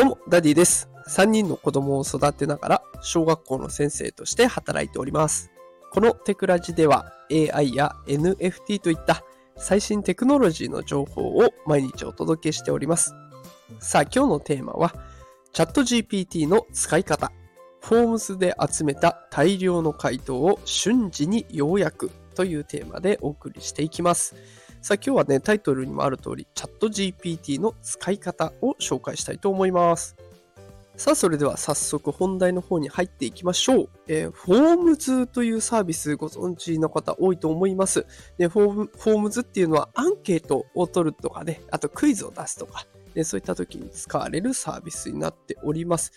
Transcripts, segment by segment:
どうも、ダディです。3人の子供を育てながら、小学校の先生として働いております。このテクラジでは、AI や NFT といった最新テクノロジーの情報を毎日お届けしております。さあ、今日のテーマは、 ChatGPT の使い方。フォームズで集めた大量の回答を瞬時に要約というテーマでお送りしていきます。さあ今日はね、タイトルにもある通り、チャット GPT の使い方を紹介したいと思います。さあ、それでは早速本題の方に入っていきましょう。えー、フォームズというサービスご存知の方多いと思います。でフォームフォームズっていうのはアンケートを取るとかね、あとクイズを出すとか、そういった時に使われるサービスになっております。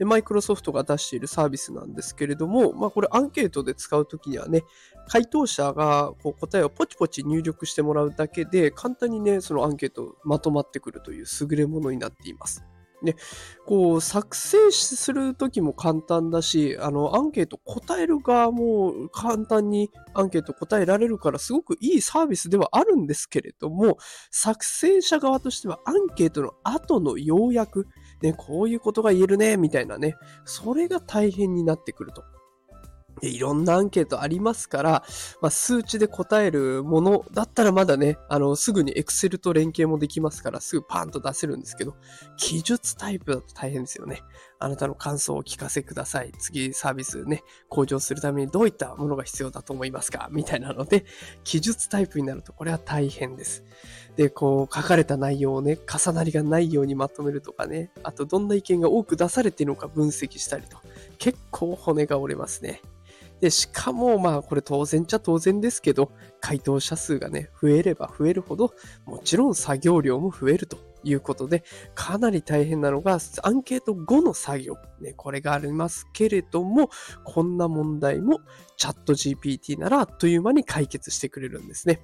マイクロソフトが出しているサービスなんですけれども、まあ、これアンケートで使う時にはね、回答者がこう答えをポチポチ入力してもらうだけで、簡単にね、そのアンケートまとまってくるという優れものになっています。で、こう、作成するときも簡単だし、あの、アンケート答える側も簡単にアンケート答えられるから、すごくいいサービスではあるんですけれども、作成者側としてはアンケートの後の要約、ね、こういうことが言えるね、みたいなね、それが大変になってくると。でいろんなアンケートありますから、まあ、数値で答えるものだったらまだね、あの、すぐに Excel と連携もできますから、すぐパーンと出せるんですけど、記述タイプだと大変ですよね。あなたの感想をお聞かせください。次サービスね、向上するためにどういったものが必要だと思いますか？みたいなので、記述タイプになるとこれは大変です。で、こう、書かれた内容をね、重なりがないようにまとめるとかね、あとどんな意見が多く出されているのか分析したりと、結構骨が折れますね。で、しかも、まあ、これ当然ちゃ当然ですけど、回答者数がね、増えれば増えるほど、もちろん作業量も増えるということで、かなり大変なのが、アンケート後の作業。ね、これがありますけれども、こんな問題もチャット GPT ならあっという間に解決してくれるんですね。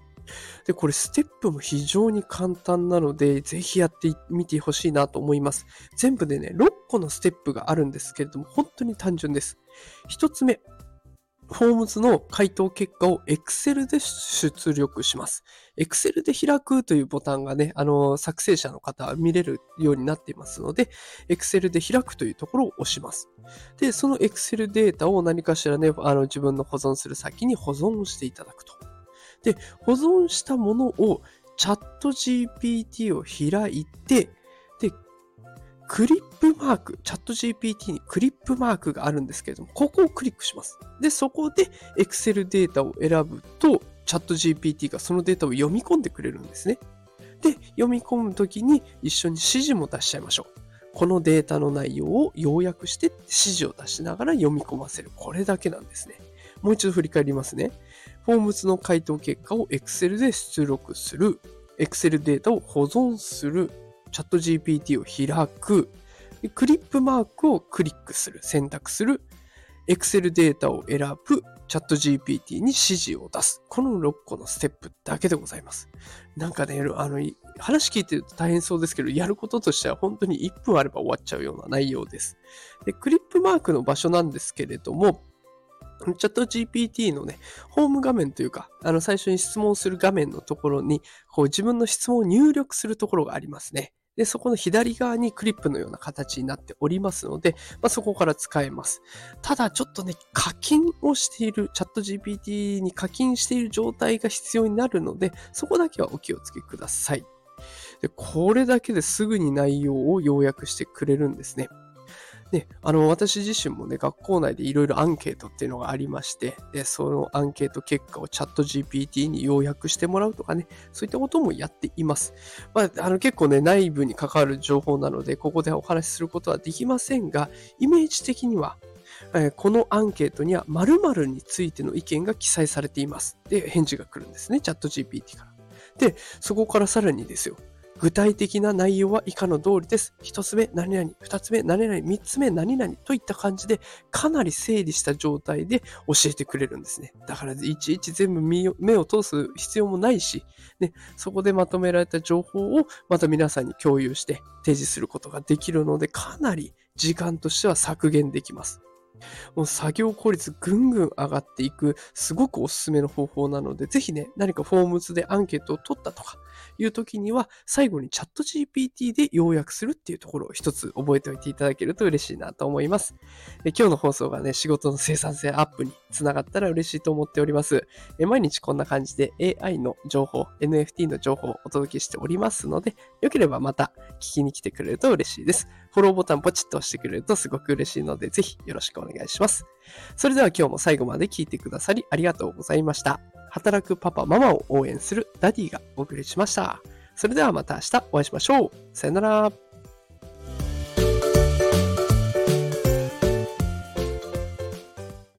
で、これステップも非常に簡単なので、ぜひやってみてほしいなと思います。全部でね、6個のステップがあるんですけれども、本当に単純です。1つ目、フォームズの回答結果を Excel で出力します。Excel で開くというボタンがね、あの、作成者の方は見れるようになっていますので、Excel で開くというところを押します。で、その Excel データを何かしらね、あの、自分の保存する先に保存していただくと。で、保存したものをチャット GPT を開いて、クリップマーク、チャット GPT にクリップマークがあるんですけれども、ここをクリックします。で、そこで Excel データを選ぶと、チャット GPT がそのデータを読み込んでくれるんですね。で、読み込むときに一緒に指示も出しちゃいましょう。このデータの内容を要約して指示を出しながら読み込ませる。これだけなんですね。もう一度振り返りますね。フォームズの回答結果を Excel で出力する。Excel データを保存する。チャット GPT を開く、クリップマークをクリックする、選択する、Excel データを選ぶ、チャット GPT に指示を出す。この6個のステップだけでございます。なんかね、あの、話聞いてると大変そうですけど、やることとしては本当に1分あれば終わっちゃうような内容です。で、クリップマークの場所なんですけれども、チャット GPT のね、ホーム画面というか、あの、最初に質問する画面のところに、こう自分の質問を入力するところがありますね。で、そこの左側にクリップのような形になっておりますので、まあ、そこから使えます。ただ、ちょっとね、課金をしている、チャット GPT に課金している状態が必要になるので、そこだけはお気をつけください。で、これだけですぐに内容を要約してくれるんですね。で、あの、私自身もね、学校内でいろいろアンケートっていうのがありまして、で、そのアンケート結果をチャット GPT に要約してもらうとかね、そういったこともやっています。まあ、あの、結構ね、内部に関わる情報なので、ここでお話しすることはできませんが、イメージ的には、えこのアンケートには〇〇についての意見が記載されています。で、返事が来るんですね、チャット GPT から。で、そこからさらにですよ、具体的な内容は以下の通りです。一つ目、何々。二つ目、何々。三つ目、何々。といった感じで、かなり整理した状態で教えてくれるんですね。だから、いちいち全部目を通す必要もないし、ね、そこでまとめられた情報をまた皆さんに共有して提示することができるので、かなり時間としては削減できます。もう作業効率ぐんぐん上がっていく、すごくおすすめの方法なので、ぜひね、何かフォームズでアンケートを取ったとかいう時には、最後にチャット GPT で要約するっていうところを一つ覚えておいていただけると嬉しいなと思います。え今日の放送がね、仕事の生産性アップにつながったら嬉しいと思っております。え毎日こんな感じで AI の情報、NFT の情報をお届けしておりますので、よければまた聞きに来てくれると嬉しいです。フォローボタンポチッと押してくれるとすごく嬉しいので、ぜひよろしくお願いします。それでは今日も最後まで聞いてくださりありがとうございました。働くパパママを応援するダディがお送りしました。それではまた明日お会いしましょう。さよなら。